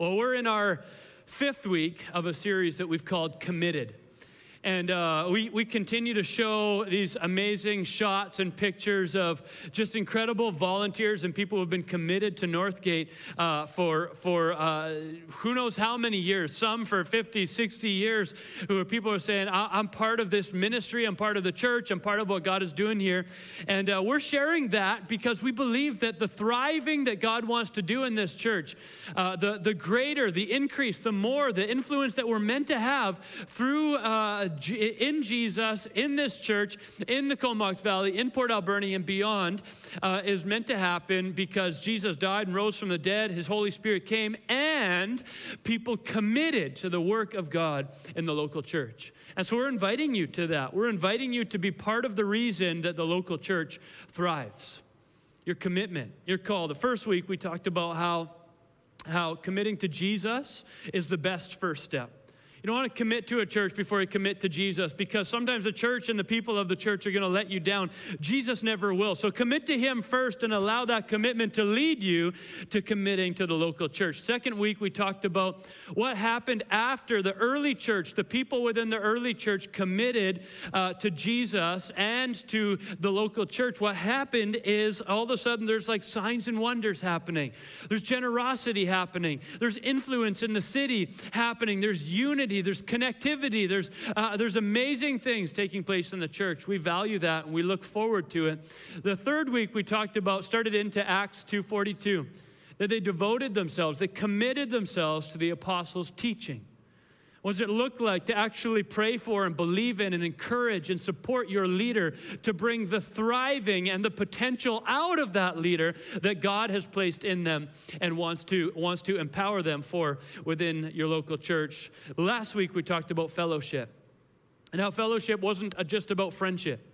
Well, we're in our fifth week of a series that we've called Committed. And uh, we, we continue to show these amazing shots and pictures of just incredible volunteers and people who have been committed to Northgate uh, for, for uh, who knows how many years, some for 50, 60 years, who are people are saying, I'm part of this ministry, I'm part of the church, I'm part of what God is doing here. And uh, we're sharing that because we believe that the thriving that God wants to do in this church, uh, the, the greater, the increase, the more, the influence that we're meant to have through uh, in Jesus, in this church, in the Comox Valley, in Port Alberni, and beyond, uh, is meant to happen because Jesus died and rose from the dead, His Holy Spirit came, and people committed to the work of God in the local church. And so we're inviting you to that. We're inviting you to be part of the reason that the local church thrives. Your commitment, your call. The first week we talked about how, how committing to Jesus is the best first step. You don't want to commit to a church before you commit to Jesus because sometimes the church and the people of the church are going to let you down. Jesus never will. So commit to Him first and allow that commitment to lead you to committing to the local church. Second week, we talked about what happened after the early church. The people within the early church committed uh, to Jesus and to the local church. What happened is all of a sudden there's like signs and wonders happening, there's generosity happening, there's influence in the city happening, there's unity unity, there's connectivity, there's, uh, there's amazing things taking place in the church. We value that and we look forward to it. The third week we talked about, started into Acts 2.42, that they devoted themselves, they committed themselves to the apostles' teaching. What does it look like to actually pray for and believe in and encourage and support your leader to bring the thriving and the potential out of that leader that God has placed in them and wants to, wants to empower them for within your local church? Last week we talked about fellowship and how fellowship wasn't just about friendship.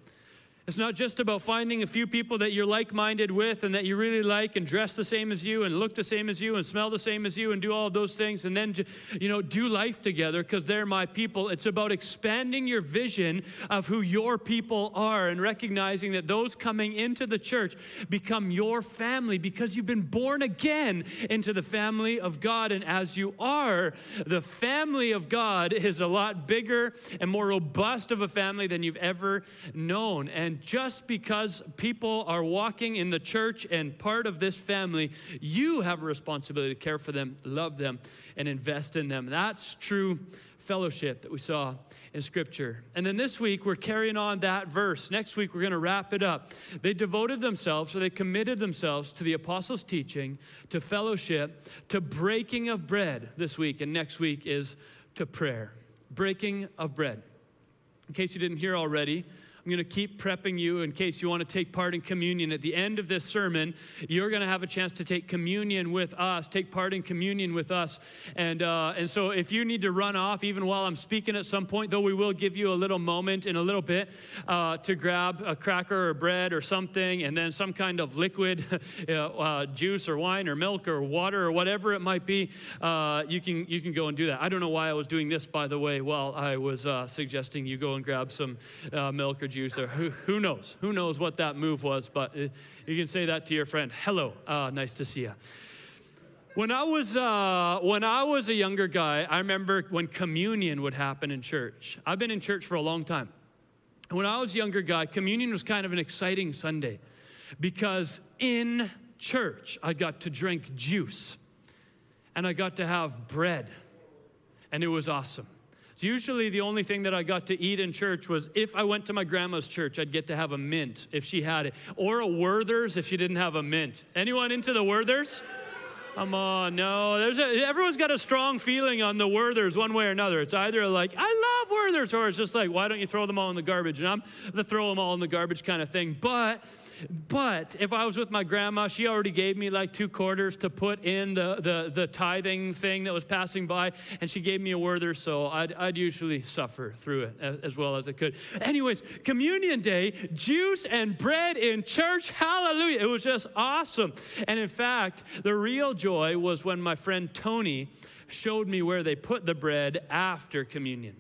It's not just about finding a few people that you're like minded with and that you really like and dress the same as you and look the same as you and smell the same as you and do all those things and then, you know, do life together because they're my people. It's about expanding your vision of who your people are and recognizing that those coming into the church become your family because you've been born again into the family of God. And as you are, the family of God is a lot bigger and more robust of a family than you've ever known. And just because people are walking in the church and part of this family, you have a responsibility to care for them, love them, and invest in them. That's true fellowship that we saw in Scripture. And then this week, we're carrying on that verse. Next week, we're going to wrap it up. They devoted themselves, so they committed themselves to the apostles' teaching, to fellowship, to breaking of bread this week. And next week is to prayer. Breaking of bread. In case you didn't hear already, I'm going to keep prepping you in case you want to take part in communion. At the end of this sermon, you're going to have a chance to take communion with us, take part in communion with us. And, uh, and so if you need to run off, even while I'm speaking at some point, though we will give you a little moment in a little bit uh, to grab a cracker or bread or something, and then some kind of liquid uh, juice or wine or milk or water or whatever it might be, uh, you, can, you can go and do that. I don't know why I was doing this, by the way, while I was uh, suggesting you go and grab some uh, milk or juice, or who, who knows? Who knows what that move was? But you can say that to your friend. Hello, uh, nice to see you. When I was uh, when I was a younger guy, I remember when communion would happen in church. I've been in church for a long time. When I was a younger guy, communion was kind of an exciting Sunday because in church I got to drink juice and I got to have bread, and it was awesome. So usually the only thing that I got to eat in church was if I went to my grandma's church, I'd get to have a mint if she had it, or a Werther's if she didn't have a mint. Anyone into the Werther's? Come on, no. There's a, everyone's got a strong feeling on the Werther's one way or another. It's either like, I love Werther's, or it's just like, why don't you throw them all in the garbage? And I'm the throw them all in the garbage kind of thing. But but if I was with my grandma, she already gave me like two quarters to put in the, the, the tithing thing that was passing by, and she gave me a Werther, so I'd, I'd usually suffer through it as well as I could. Anyways, communion day, juice and bread in church, hallelujah. It was just awesome. And in fact, the real joy was when my friend Tony showed me where they put the bread after communion.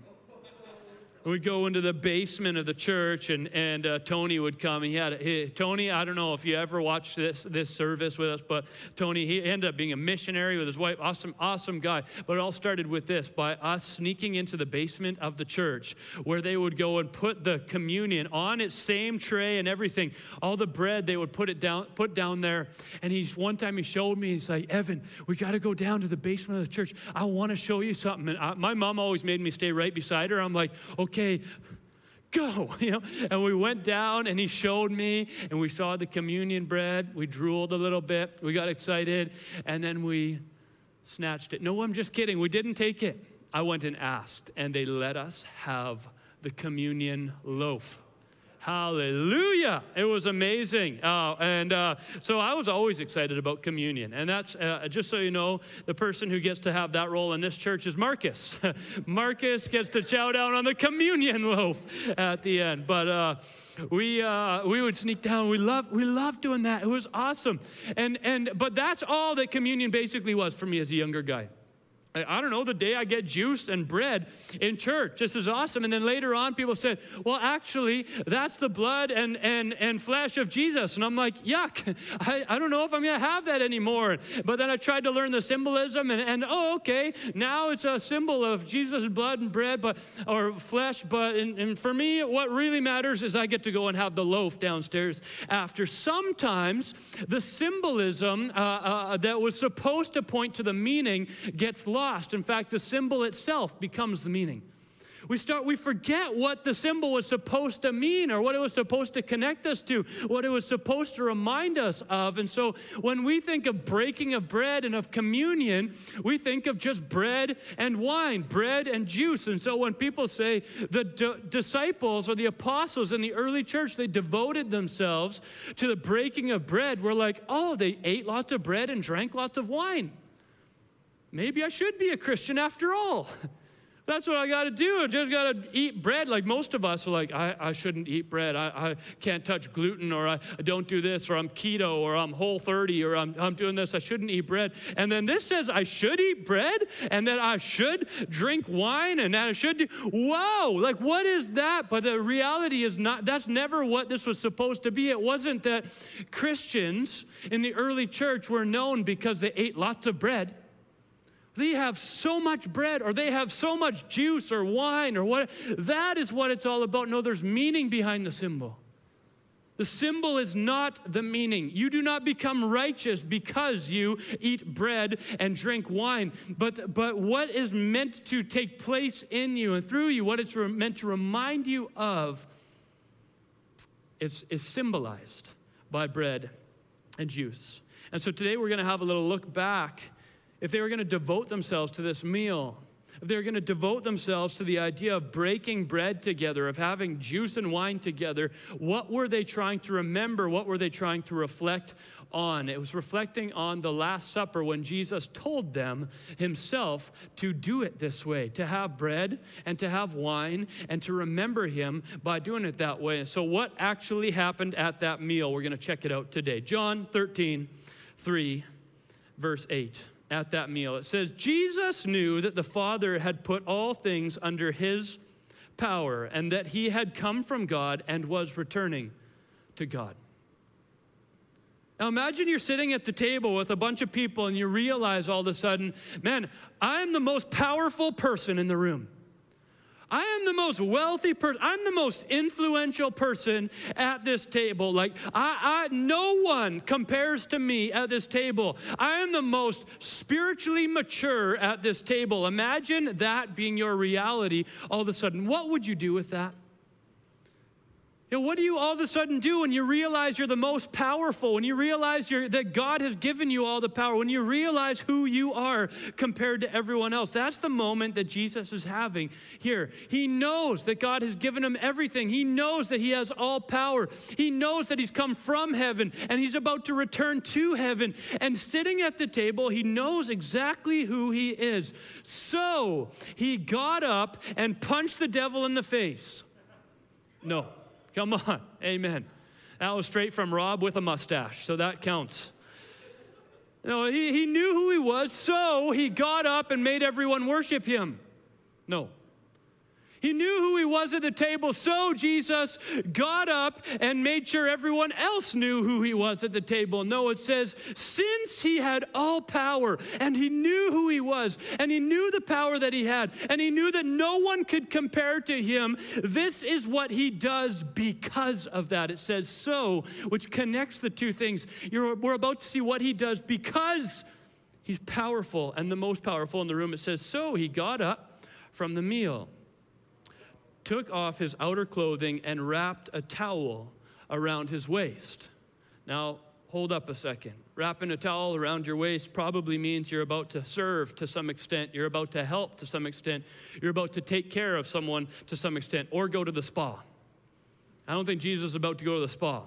We'd go into the basement of the church, and, and uh, Tony would come. He had he, Tony. I don't know if you ever watched this this service with us, but Tony he ended up being a missionary with his wife. Awesome, awesome guy. But it all started with this: by us sneaking into the basement of the church, where they would go and put the communion on its same tray and everything. All the bread they would put it down, put down there. And he's one time he showed me. He's like, Evan, we got to go down to the basement of the church. I want to show you something. And I, my mom always made me stay right beside her. I'm like, okay okay, go. You know? And we went down and he showed me and we saw the communion bread. We drooled a little bit. We got excited and then we snatched it. No, I'm just kidding. We didn't take it. I went and asked and they let us have the communion loaf. Hallelujah. It was amazing. Uh, and uh, so I was always excited about communion. And that's, uh, just so you know, the person who gets to have that role in this church is Marcus. Marcus gets to chow down on the communion loaf at the end. But uh, we, uh, we would sneak down. We love we loved doing that. It was awesome. And, and, but that's all that communion basically was for me as a younger guy. I don't know, the day I get juice and bread in church. This is awesome. And then later on, people said, well, actually, that's the blood and, and, and flesh of Jesus. And I'm like, yuck, I, I don't know if I'm going to have that anymore. But then I tried to learn the symbolism, and, and oh, okay, now it's a symbol of Jesus' blood and bread, but or flesh. But and, and for me, what really matters is I get to go and have the loaf downstairs after. Sometimes the symbolism uh, uh, that was supposed to point to the meaning gets lost lost. In fact, the symbol itself becomes the meaning. We start, we forget what the symbol was supposed to mean or what it was supposed to connect us to, what it was supposed to remind us of. And so when we think of breaking of bread and of communion, we think of just bread and wine, bread and juice. And so when people say the d- disciples or the apostles in the early church, they devoted themselves to the breaking of bread, we're like, oh, they ate lots of bread and drank lots of wine maybe I should be a Christian after all. That's what I got to do. I just got to eat bread. Like most of us are like, I, I shouldn't eat bread. I, I can't touch gluten, or I, I don't do this, or I'm keto, or I'm whole 30, or I'm, I'm doing this. I shouldn't eat bread. And then this says I should eat bread, and that I should drink wine, and that I should do. Whoa, like what is that? But the reality is not, that's never what this was supposed to be. It wasn't that Christians in the early church were known because they ate lots of bread they have so much bread or they have so much juice or wine or what. That is what it's all about. No, there's meaning behind the symbol. The symbol is not the meaning. You do not become righteous because you eat bread and drink wine. But, but what is meant to take place in you and through you, what it's re- meant to remind you of, is, is symbolized by bread and juice. And so today we're going to have a little look back if they were going to devote themselves to this meal, if they were going to devote themselves to the idea of breaking bread together, of having juice and wine together, what were they trying to remember? What were they trying to reflect on? It was reflecting on the Last Supper when Jesus told them himself to do it this way, to have bread and to have wine and to remember him by doing it that way. So, what actually happened at that meal? We're going to check it out today. John 13, 3, verse 8 at that meal. It says, Jesus knew that the Father had put all things under his power and that he had come from God and was returning to God. Now imagine you're sitting at the table with a bunch of people and you realize all of a sudden, man, I'm the most powerful person in the room. I am the most wealthy person. I'm the most influential person at this table. Like, I, I, no one compares to me at this table. I am the most spiritually mature at this table. Imagine that being your reality all of a sudden. What would you do with that? You know, what do you all of a sudden do when you realize you're the most powerful, when you realize that God has given you all the power, when you realize who you are compared to everyone else? That's the moment that Jesus is having here. He knows that God has given him everything. He knows that he has all power. He knows that he's come from heaven and he's about to return to heaven. And sitting at the table, he knows exactly who he is. So he got up and punched the devil in the face. No. Come on. Amen. That was straight from Rob with a mustache, so that counts. No, he, he knew who he was, so he got up and made everyone worship him. No. He knew who he was at the table, so Jesus got up and made sure everyone else knew who he was at the table. No, it says, since he had all power and he knew who he was and he knew the power that he had and he knew that no one could compare to him, this is what he does because of that. It says so, which connects the two things. You're, we're about to see what he does because he's powerful and the most powerful in the room. It says, so he got up from the meal took off his outer clothing and wrapped a towel around his waist. Now, hold up a second. Wrapping a towel around your waist probably means you're about to serve to some extent, you're about to help to some extent, you're about to take care of someone to some extent, or go to the spa. I don't think Jesus is about to go to the spa.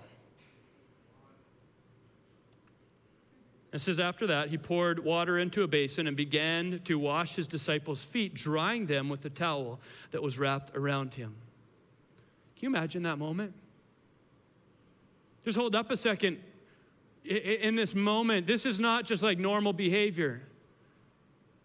It says, after that, he poured water into a basin and began to wash his disciples' feet, drying them with the towel that was wrapped around him. Can you imagine that moment? Just hold up a second. In this moment, this is not just like normal behavior.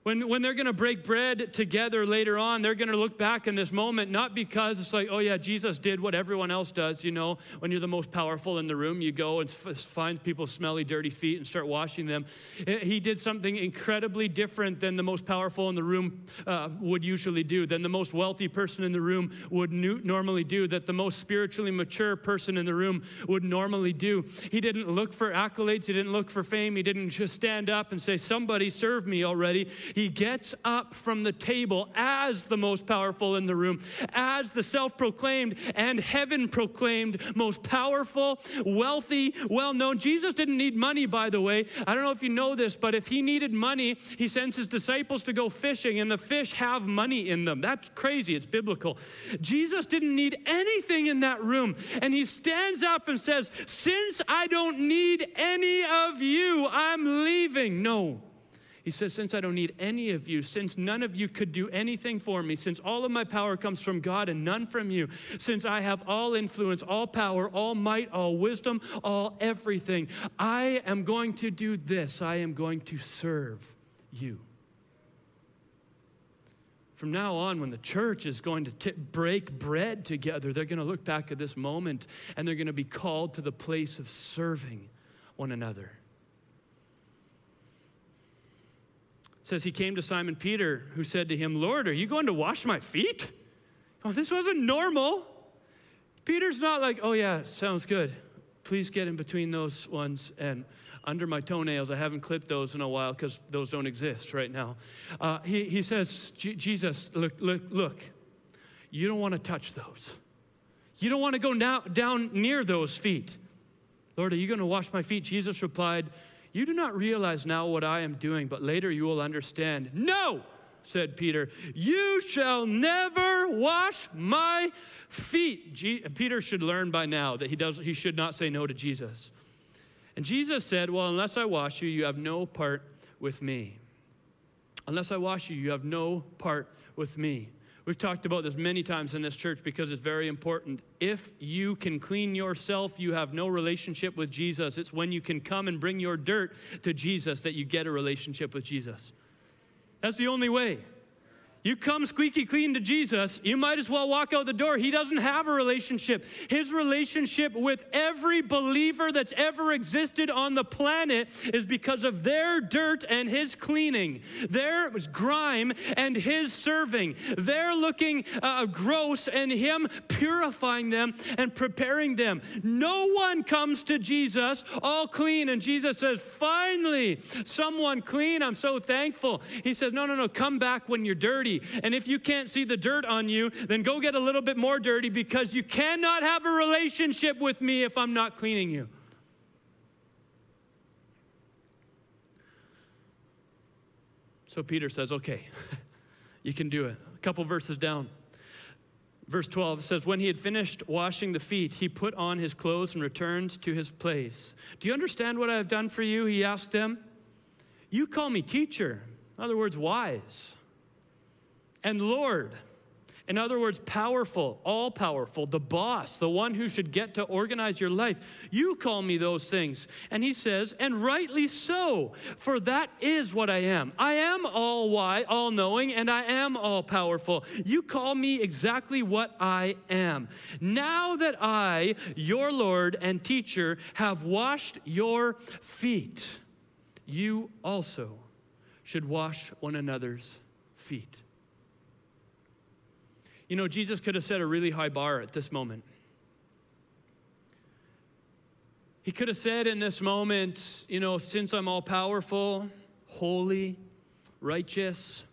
When, when they're going to break bread together later on, they're going to look back in this moment, not because it's like, oh yeah, Jesus did what everyone else does. You know, when you're the most powerful in the room, you go and find people's smelly, dirty feet and start washing them. He did something incredibly different than the most powerful in the room uh, would usually do, than the most wealthy person in the room would nu- normally do, that the most spiritually mature person in the room would normally do. He didn't look for accolades, he didn't look for fame, he didn't just stand up and say, somebody serve me already. He gets up from the table as the most powerful in the room, as the self proclaimed and heaven proclaimed most powerful, wealthy, well known. Jesus didn't need money, by the way. I don't know if you know this, but if he needed money, he sends his disciples to go fishing, and the fish have money in them. That's crazy. It's biblical. Jesus didn't need anything in that room, and he stands up and says, Since I don't need any of you, I'm leaving. No. He says, Since I don't need any of you, since none of you could do anything for me, since all of my power comes from God and none from you, since I have all influence, all power, all might, all wisdom, all everything, I am going to do this. I am going to serve you. From now on, when the church is going to t- break bread together, they're going to look back at this moment and they're going to be called to the place of serving one another. Says he came to Simon Peter, who said to him, Lord, are you going to wash my feet? Oh, this wasn't normal. Peter's not like, oh, yeah, sounds good. Please get in between those ones and under my toenails. I haven't clipped those in a while because those don't exist right now. Uh, he, he says, Jesus, look, look, look, you don't want to touch those. You don't want to go now, down near those feet. Lord, are you going to wash my feet? Jesus replied, you do not realize now what I am doing, but later you will understand. No, said Peter, you shall never wash my feet. Peter should learn by now that he, does, he should not say no to Jesus. And Jesus said, Well, unless I wash you, you have no part with me. Unless I wash you, you have no part with me. We've talked about this many times in this church because it's very important. If you can clean yourself, you have no relationship with Jesus. It's when you can come and bring your dirt to Jesus that you get a relationship with Jesus. That's the only way. You come squeaky clean to Jesus, you might as well walk out the door. He doesn't have a relationship. His relationship with every believer that's ever existed on the planet is because of their dirt and his cleaning, their grime and his serving, their looking uh, gross and him purifying them and preparing them. No one comes to Jesus all clean, and Jesus says, Finally, someone clean. I'm so thankful. He says, No, no, no, come back when you're dirty. And if you can't see the dirt on you, then go get a little bit more dirty because you cannot have a relationship with me if I'm not cleaning you. So Peter says, Okay, you can do it. A couple verses down. Verse 12 says, When he had finished washing the feet, he put on his clothes and returned to his place. Do you understand what I have done for you? He asked them. You call me teacher, in other words, wise and Lord. In other words, powerful, all powerful, the boss, the one who should get to organize your life. You call me those things. And he says, and rightly so, for that is what I am. I am all wise, all knowing, and I am all powerful. You call me exactly what I am. Now that I, your Lord and teacher, have washed your feet, you also should wash one another's feet. You know, Jesus could have set a really high bar at this moment. He could have said in this moment, you know, since I'm all powerful, holy, righteous,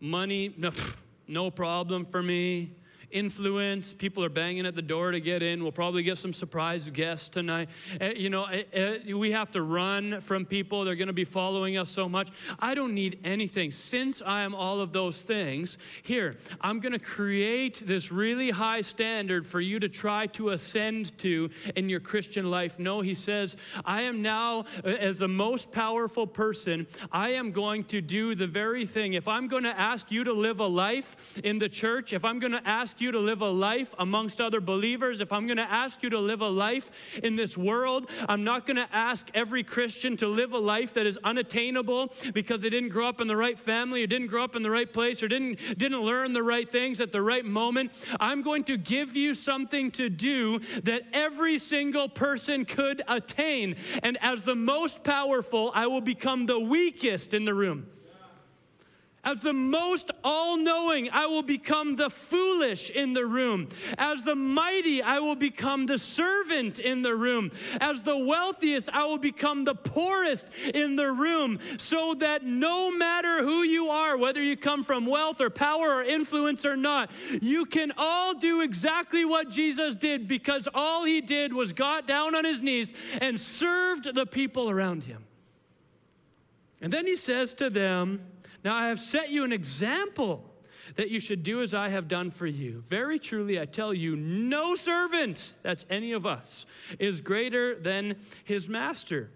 money, no, no problem for me influence. People are banging at the door to get in. We'll probably get some surprise guests tonight. Uh, you know, uh, uh, we have to run from people. They're going to be following us so much. I don't need anything. Since I am all of those things, here, I'm going to create this really high standard for you to try to ascend to in your Christian life. No, he says, I am now, as the most powerful person, I am going to do the very thing. If I'm going to ask you to live a life in the church, if I'm going to ask you to live a life amongst other believers, if I'm going to ask you to live a life in this world, I'm not going to ask every Christian to live a life that is unattainable because they didn't grow up in the right family or didn't grow up in the right place or didn't, didn't learn the right things at the right moment. I'm going to give you something to do that every single person could attain. And as the most powerful, I will become the weakest in the room. As the most all knowing, I will become the foolish in the room. As the mighty, I will become the servant in the room. As the wealthiest, I will become the poorest in the room. So that no matter who you are, whether you come from wealth or power or influence or not, you can all do exactly what Jesus did because all he did was got down on his knees and served the people around him. And then he says to them, now I have set you an example that you should do as I have done for you. Very truly, I tell you, no servant, that's any of us, is greater than his master.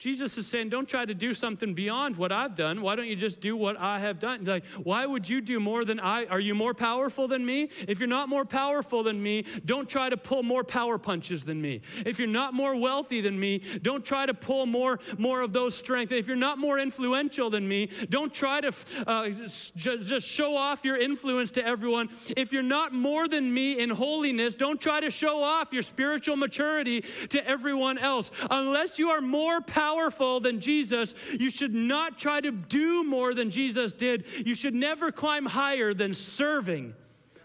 Jesus is saying, don't try to do something beyond what I've done. Why don't you just do what I have done? Like, why would you do more than I? Are you more powerful than me? If you're not more powerful than me, don't try to pull more power punches than me. If you're not more wealthy than me, don't try to pull more, more of those strengths. If you're not more influential than me, don't try to uh, just show off your influence to everyone. If you're not more than me in holiness, don't try to show off your spiritual maturity to everyone else. Unless you are more powerful powerful than Jesus, you should not try to do more than Jesus did. You should never climb higher than serving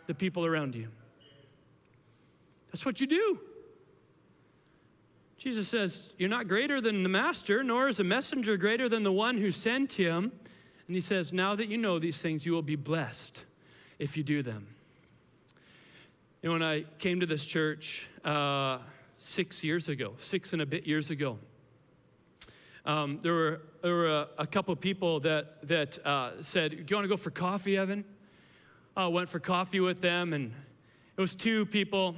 the people around you. That's what you do. Jesus says, You're not greater than the master, nor is a messenger greater than the one who sent him. And he says, Now that you know these things, you will be blessed if you do them. You know, when I came to this church uh, six years ago, six and a bit years ago, um, there were, there were a, a couple people that, that uh, said, Do you want to go for coffee, Evan? I went for coffee with them, and it was two people.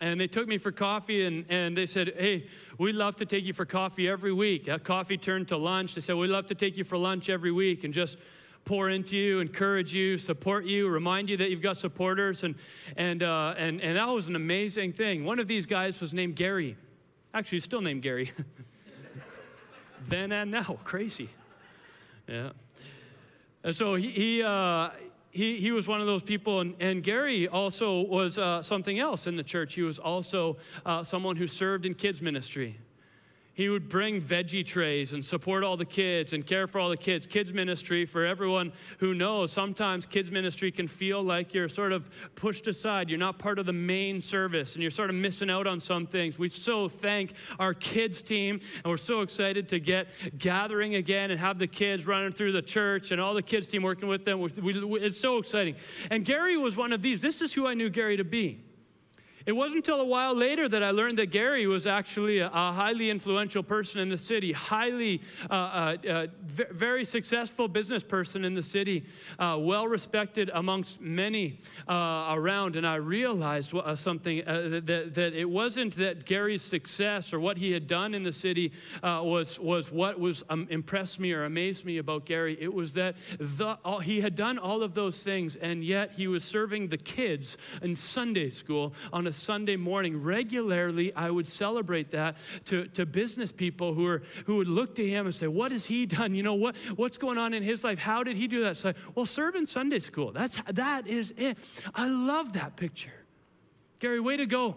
And they took me for coffee and, and they said, Hey, we'd love to take you for coffee every week. That coffee turned to lunch. They said, We'd love to take you for lunch every week and just pour into you, encourage you, support you, remind you that you've got supporters. And, and, uh, and, and that was an amazing thing. One of these guys was named Gary. Actually, he's still named Gary. then and now. Crazy. Yeah. And so he, he, uh, he, he was one of those people, and, and Gary also was uh, something else in the church. He was also uh, someone who served in kids' ministry. He would bring veggie trays and support all the kids and care for all the kids. Kids ministry, for everyone who knows, sometimes kids ministry can feel like you're sort of pushed aside. You're not part of the main service and you're sort of missing out on some things. We so thank our kids team and we're so excited to get gathering again and have the kids running through the church and all the kids team working with them. It's so exciting. And Gary was one of these. This is who I knew Gary to be. It wasn't until a while later that I learned that Gary was actually a, a highly influential person in the city, highly, uh, uh, uh, very successful business person in the city, uh, well respected amongst many uh, around. And I realized uh, something that, that it wasn't that Gary's success or what he had done in the city was, was what was um, impressed me or amazed me about Gary. It was that the, all, he had done all of those things, and yet he was serving the kids in Sunday school on a Sunday morning. Regularly, I would celebrate that to, to business people who, are, who would look to him and say, What has he done? You know, what, what's going on in his life? How did he do that? So, well, serve in Sunday school. That's, that is it. I love that picture. Gary, way to go.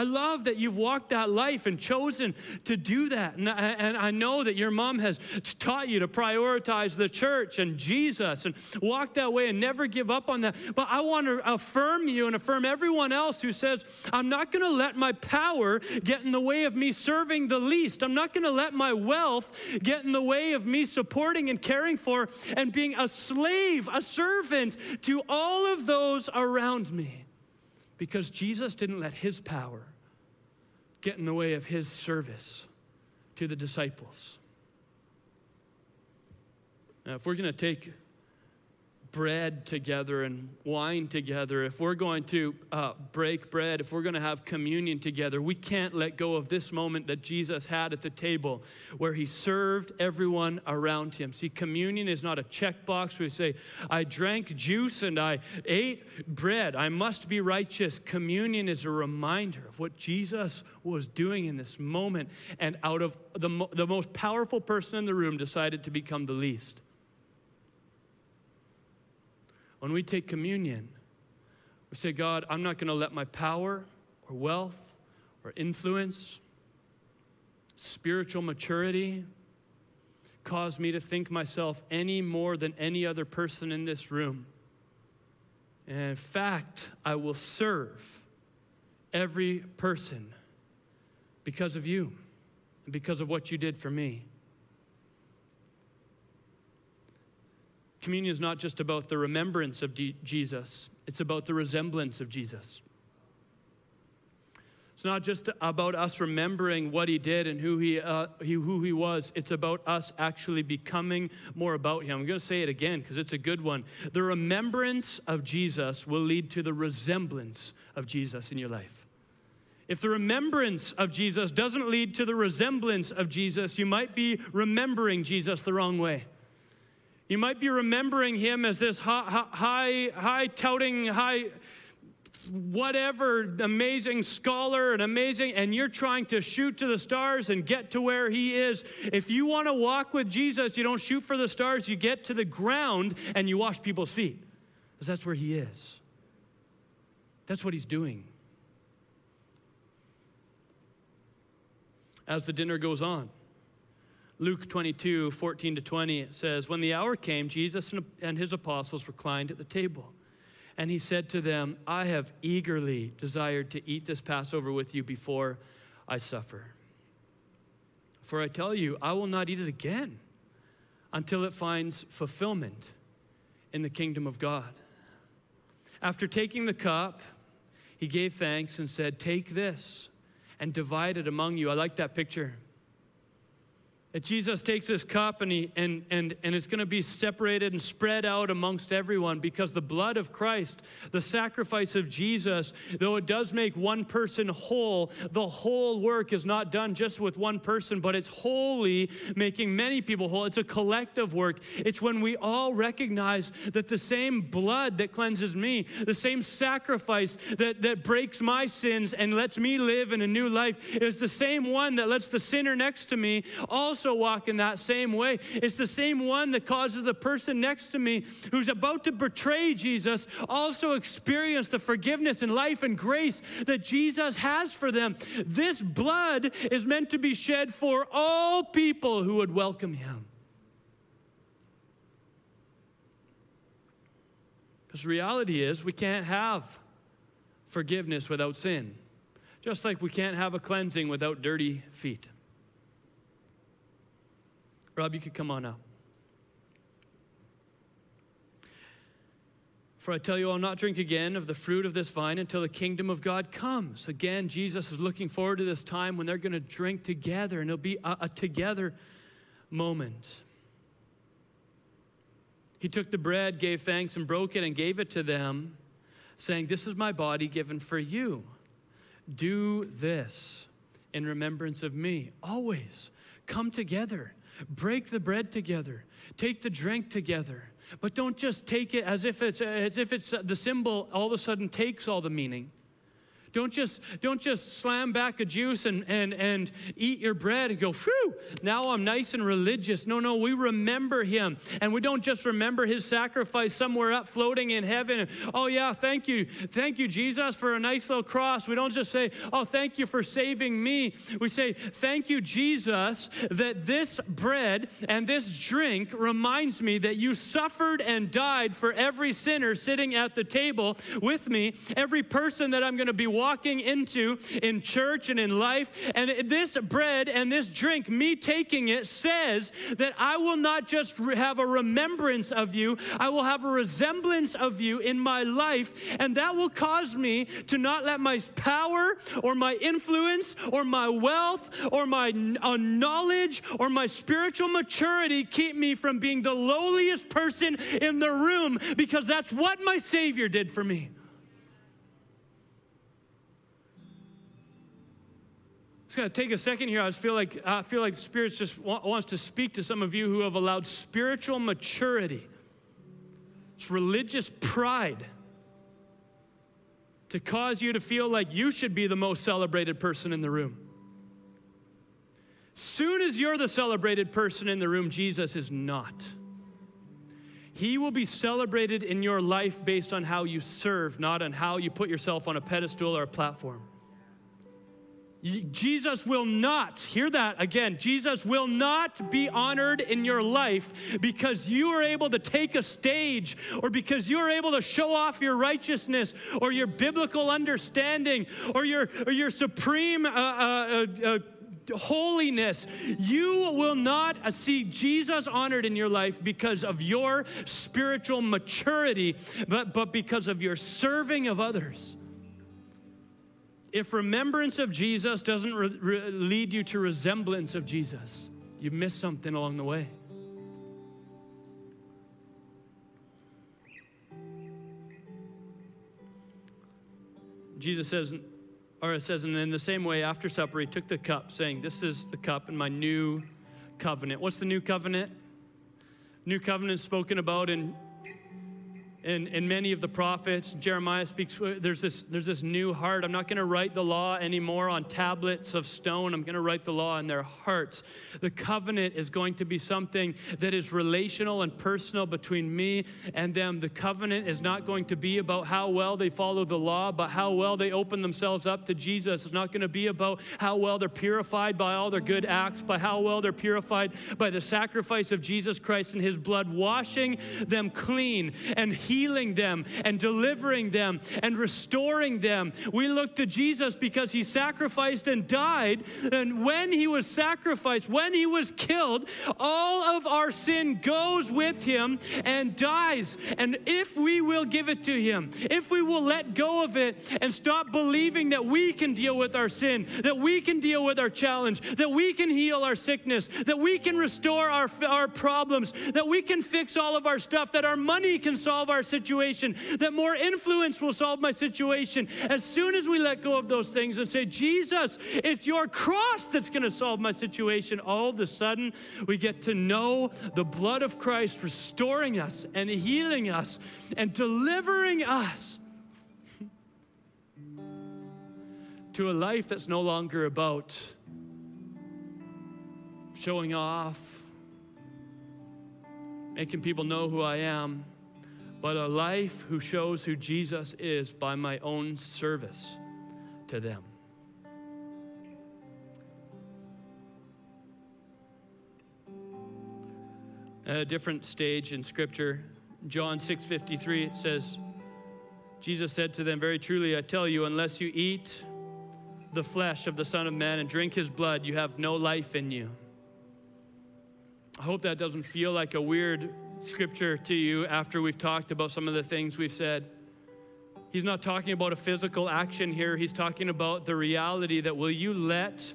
I love that you've walked that life and chosen to do that. And I, and I, know that your mom has taught you to prioritize the church and Jesus and walk that way and never give up on that. But I want to affirm you and affirm everyone else who says, I'm not going to let my power get in the way of me serving the least. I'm not going to let my wealth get in the way of me supporting and caring for and being a slave, a servant to all of those around me because Jesus didn't let his power get in the way of his service to the disciples. Now, if we're going to take bread together and wine together, if we're going to uh, break bread, if we're going to have communion together, we can't let go of this moment that Jesus had at the table where he served everyone around him. See, communion is not a checkbox where we say, I drank juice and I ate bread. I must be righteous. Communion is a reminder of what Jesus was doing in this moment. And out of the, the most powerful person in the room decided to become the least when we take communion, we say, God, I'm not going to let my power or wealth or influence, spiritual maturity, cause me to think myself any more than any other person in this room. And in fact, I will serve every person because of you and because of what you did for me. Communion is not just about the remembrance of D- Jesus, it's about the resemblance of Jesus. It's not just about us remembering what he did and who he, uh, he, who he was. It's about us actually becoming more about him. I'm going to say it again because it's a good one. The remembrance of Jesus will lead to the resemblance of Jesus in your life. If the remembrance of Jesus doesn't lead to the resemblance of Jesus, you might be remembering Jesus the wrong way. You might be remembering him as this high, high, high touting, high whatever amazing scholar and amazing, and you're trying to shoot to the stars and get to where he is. If you want to walk with Jesus, you don't shoot for the stars, you get to the ground and you wash people's feet, because that's where he is. That's what he's doing. As the dinner goes on, Luke 22, 14 to 20, it says, When the hour came, Jesus and his apostles reclined at the table. And he said to them, I have eagerly desired to eat this Passover with you before I suffer. For I tell you, I will not eat it again until it finds fulfillment in the kingdom of God. After taking the cup, he gave thanks and said, Take this and divide it among you. I like that picture. That Jesus takes this cup and, he, and, and, and it's going to be separated and spread out amongst everyone because the blood of Christ, the sacrifice of Jesus, though it does make one person whole, the whole work is not done just with one person, but it's wholly making many people whole. It's a collective work. It's when we all recognize that the same blood that cleanses me, the same sacrifice that, that breaks my sins and lets me live in a new life, is the same one that lets the sinner next to me also also walk in that same way. It's the same one that causes the person next to me who's about to betray Jesus also experience the forgiveness and life and grace that Jesus has for them. This blood is meant to be shed for all people who would welcome him. Because reality is, we can't have forgiveness without sin, just like we can't have a cleansing without dirty feet. Rob, you could come on now. For I tell you, I'll not drink again of the fruit of this vine until the kingdom of God comes. Again, Jesus is looking forward to this time when they're going to drink together and it'll be a, a together moment. He took the bread, gave thanks, and broke it and gave it to them, saying, This is my body given for you. Do this in remembrance of me. Always come together, break the bread together, take the drink together. But don't just take it as if it's as if it's the symbol all of a sudden takes all the meaning. Don't just, don't just slam back a juice and, and, and eat your bread and go, phew, now I'm nice and religious. No, no, we remember him. And we don't just remember his sacrifice somewhere up floating in heaven. Oh, yeah, thank you. Thank you, Jesus, for a nice little cross. We don't just say, oh, thank you for saving me. We say, thank you, Jesus, that this bread and this drink reminds me that you suffered and died for every sinner sitting at the table with me, every person that I'm going to be walking into in church and in life. And this bread and this drink, me taking it, says that I will not just have a remembrance of you, I will have a resemblance of you in my life. And that will cause me to not let my power or my influence or my wealth or my uh, knowledge or my spiritual maturity keep me from being the lowliest person in the room because that's what my Savior did for me. It's going to take a second here. I just feel like I feel like the Spirit just wants to speak to some of you who have allowed spiritual maturity, it's religious pride, to cause you to feel like you should be the most celebrated person in the room. Soon as you're the celebrated person in the room, Jesus is not. He will be celebrated in your life based on how you serve, not on how you put yourself on a pedestal or a platform. Jesus will not, hear that again, Jesus will not be honored in your life because you are able to take a stage or because you are able to show off your righteousness or your biblical understanding or your, or your supreme uh, uh, uh, uh holiness. You will not see Jesus honored in your life because of your spiritual maturity, but, but because of your serving of others if remembrance of Jesus doesn't re- re- lead you to resemblance of Jesus, you've missed something along the way. Jesus says, or it says, and in the same way, after supper, he took the cup, saying, This is the cup in my new covenant. What's the new covenant? New covenant spoken about in and, and many of the prophets. Jeremiah speaks, uh, there's this, there's this new heart. I'm not going to write the law anymore on tablets of stone. I'm going to write the law in their hearts. The covenant is going to be something that is relational and personal between me and them. The covenant is not going to be about how well they follow the law, but how well they open themselves up to Jesus. It's not going to be about how well they're purified by all their good acts, by how well they're purified by the sacrifice of Jesus Christ and his blood, washing them clean and healing them and delivering them and restoring them. We look to Jesus because he sacrificed and died. And when he was sacrificed, when he was killed, all of our sin goes with him and dies. And if we will give it to him, if we will let go of it and stop believing that we can deal with our sin, that we can deal with our challenge, that we can heal our sickness, that we can restore our, our problems, that we can fix all of our stuff, that our money can solve our our situation, that more influence will solve my situation. As soon as we let go of those things and say, Jesus, it's your cross that's going to solve my situation, all of a sudden we get to know the blood of Christ restoring us and healing us and delivering us to a life that's no longer about showing off, making people know who I am but a life who shows who Jesus is by my own service to them. At a different stage in scripture, John 6:53 it says Jesus said to them, Very truly, I tell you, unless you eat the flesh of the Son of Man and drink his blood, you have no life in you. I hope that doesn't feel like a weird scripture to you after we've talked about some of the things we've said. He's not talking about a physical action here. He's talking about the reality that will you let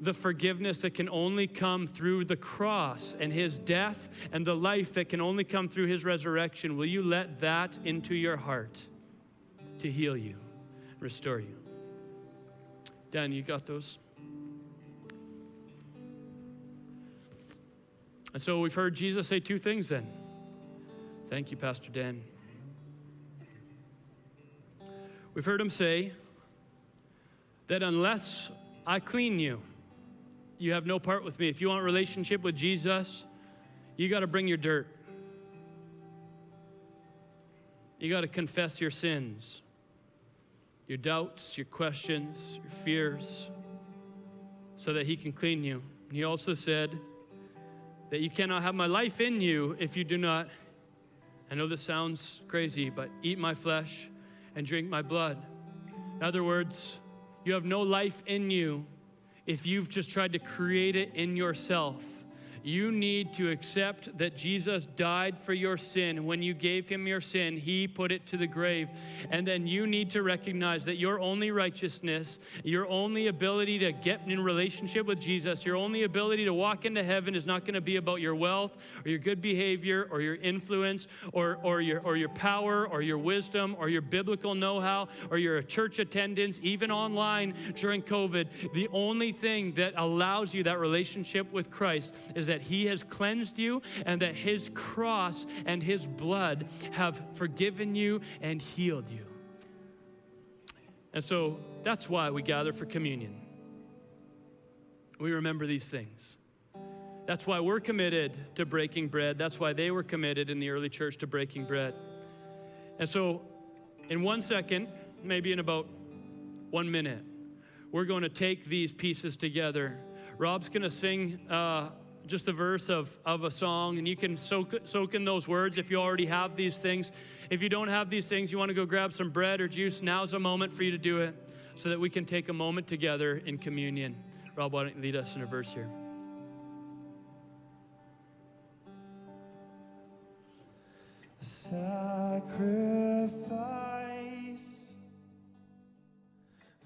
the forgiveness that can only come through the cross and his death and the life that can only come through his resurrection, will you let that into your heart to heal you, restore you? Dan, you got those? And so we've heard Jesus say two things then. Thank you, Pastor Dan. We've heard him say that unless I clean you, you have no part with me. If you want relationship with Jesus, you got to bring your dirt. You got to confess your sins, your doubts, your questions, your fears, so that He can clean you. He also said that you cannot have my life in you if you do not, I know this sounds crazy, but eat my flesh and drink my blood. In other words, you have no life in you if you've just tried to create it in yourself. You need to accept that Jesus died for your sin. When you gave him your sin, he put it to the grave. And then you need to recognize that your only righteousness, your only ability to get in relationship with Jesus, your only ability to walk into heaven is not going to be about your wealth or your good behavior or your influence or, or, your, or your power or your wisdom or your biblical know how or your church attendance, even online during COVID. The only thing that allows you that relationship with Christ is that that He has cleansed you and that His cross and His blood have forgiven you and healed you. And so that's why we gather for communion. We remember these things. That's why we're committed to breaking bread. That's why they were committed in the early church to breaking bread. And so, in one second, maybe in about one minute, we're going to take these pieces together. Rob's going to sing uh, just a verse of, of a song, and you can soak, soak in those words if you already have these things. If you don't have these things, you want to go grab some bread or juice, now's a moment for you to do it so that we can take a moment together in communion. Rob, why don't you lead us in a verse here? Sacrifice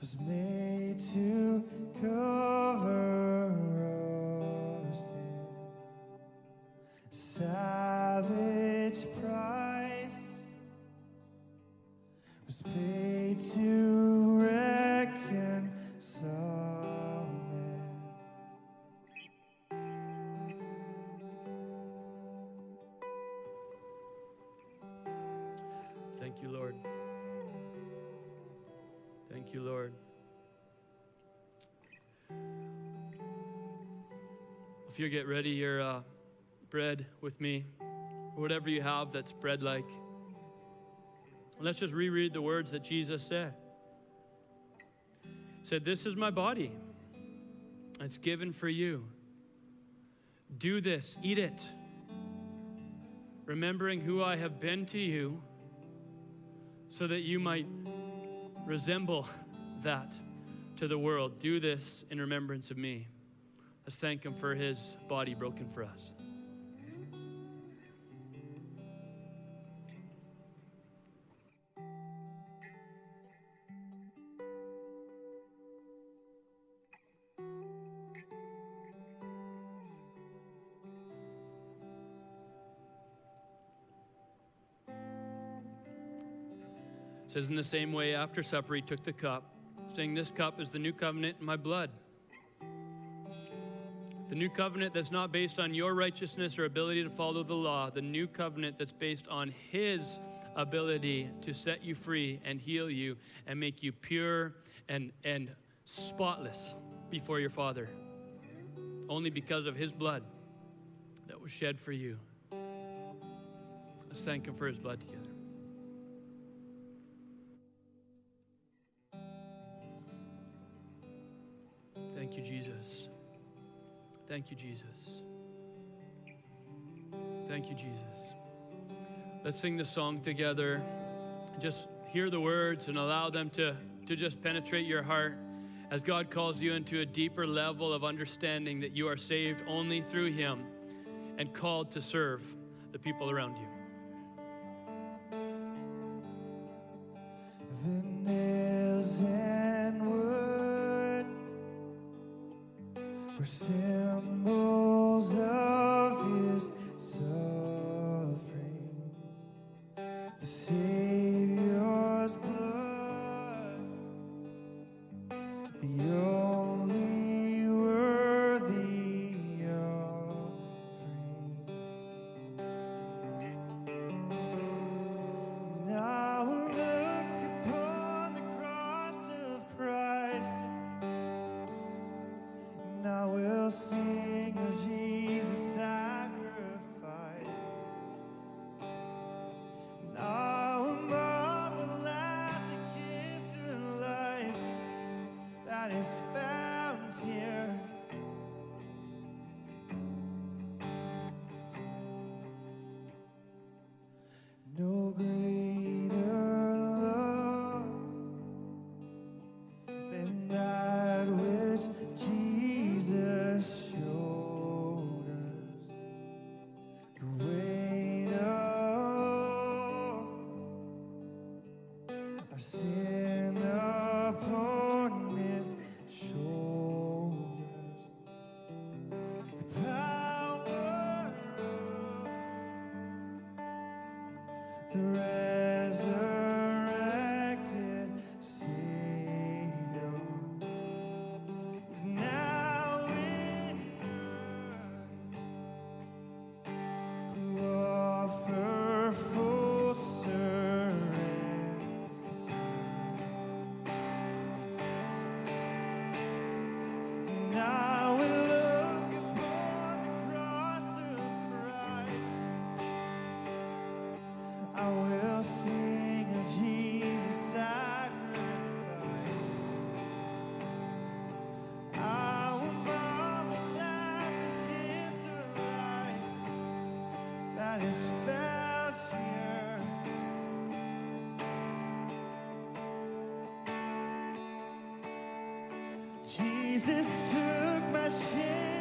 was made to cover savage price was paid to reconcile man. Thank you, Lord. Thank you, Lord. If you get ready, your uh, bread with me, whatever you have that's bread like. Let's just reread the words that Jesus said. He said, This is my body. It's given for you. Do this, eat it, remembering who I have been to you, so that you might resemble that to the world. Do this in remembrance of me. Let's thank Him for His body broken for us. Says, In the same way, after supper, he took the cup, saying, This cup is the new covenant in my blood. The new covenant that's not based on your righteousness or ability to follow the law, the new covenant that's based on his ability to set you free and heal you and make you pure and, and spotless before your Father. Only because of his blood that was shed for you. Let's thank him for his blood together. Thank you, Jesus. Thank you, Jesus. Thank you, Jesus. Let's sing this song together. Just hear the words and allow them to, to just penetrate your heart as God calls you into a deeper level of understanding that you are saved only through Him and called to serve the people around you. Were Jesus took my shame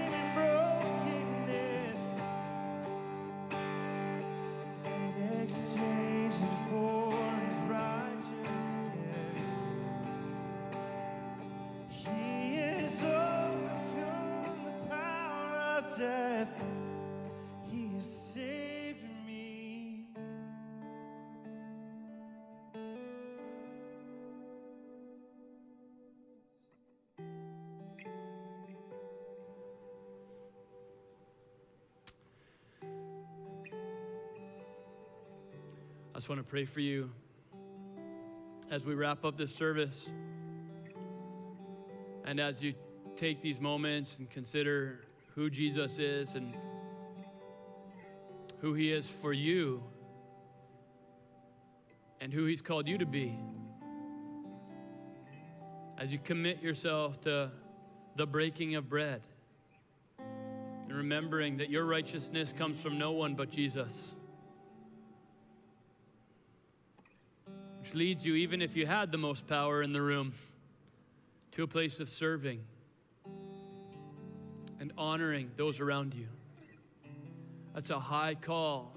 I just want to pray for you as we wrap up this service. And as you take these moments and consider who Jesus is and who he is for you and who he's called you to be. As you commit yourself to the breaking of bread and remembering that your righteousness comes from no one but Jesus. Which leads you, even if you had the most power in the room, to a place of serving and honoring those around you. That's a high call.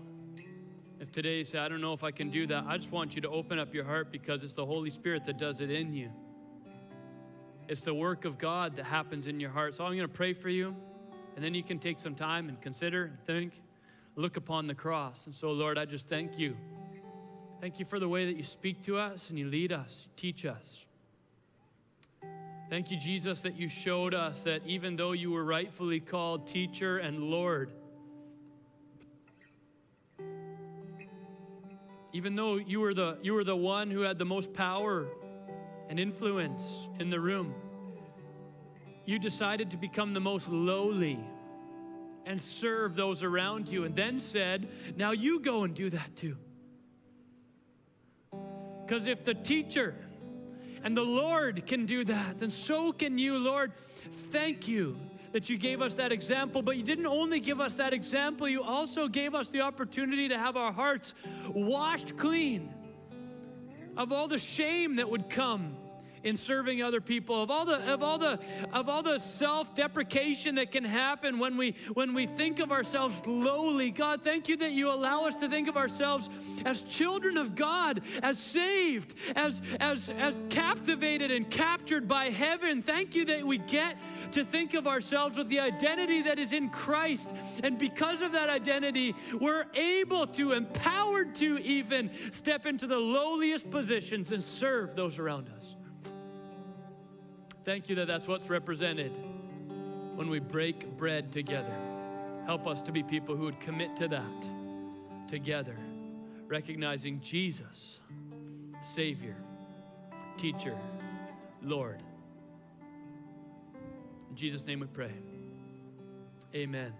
If today you say, I don't know if I can do that, I just want you to open up your heart because it's the Holy Spirit that does it in you. It's the work of God that happens in your heart. So I'm going to pray for you, and then you can take some time and consider and think, look upon the cross. And so, Lord, I just thank you. Thank you for the way that you speak to us and you lead us, you teach us. Thank you, Jesus, that you showed us that even though you were rightfully called teacher and Lord, even though you were the, you were the one who had the most power and influence in the room, you decided to become the most lowly and serve those around you, and then said, Now you go and do that too. Because if the teacher and the Lord can do that, then so can you, Lord. Thank you that you gave us that example, but you didn't only give us that example, you also gave us the opportunity to have our hearts washed clean of all the shame that would come in serving other people, of all the of all the of all the self-deprecation that can happen when we when we think of ourselves lowly. God, thank you that you allow us to think of ourselves as children of God, as saved, as as as captivated and captured by heaven. Thank you that we get to think of ourselves with the identity that is in Christ. And because of that identity, we're able to, empowered to even step into the lowliest positions and serve those around us. Thank you that that's what's represented when we break bread together. Help us to be people who would commit to that together, recognizing Jesus, Savior, Teacher, Lord. In Jesus' name we pray. Amen.